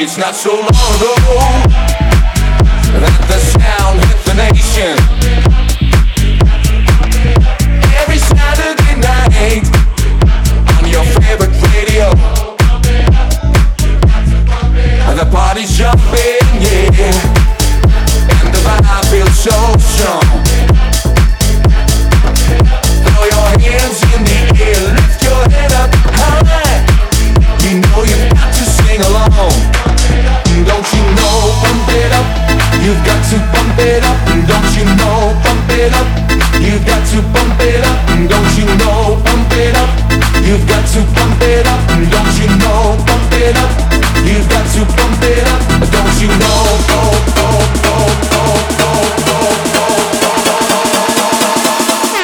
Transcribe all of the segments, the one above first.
It's not so long ago that the sound hit the nation. Every Saturday night on your favorite radio, the party's jumping, to pump it up. Don't you know, pump it up. You've got to pump it up. Don't you know, pump it up. You've got to pump it up. Don't you know, pump it up. You've got to pump it up. Don't you know, oh, oh, oh, oh, oh, oh,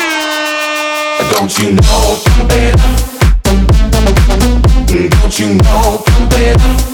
oh. Don't you know, pump it up. Don't you know, pump it up.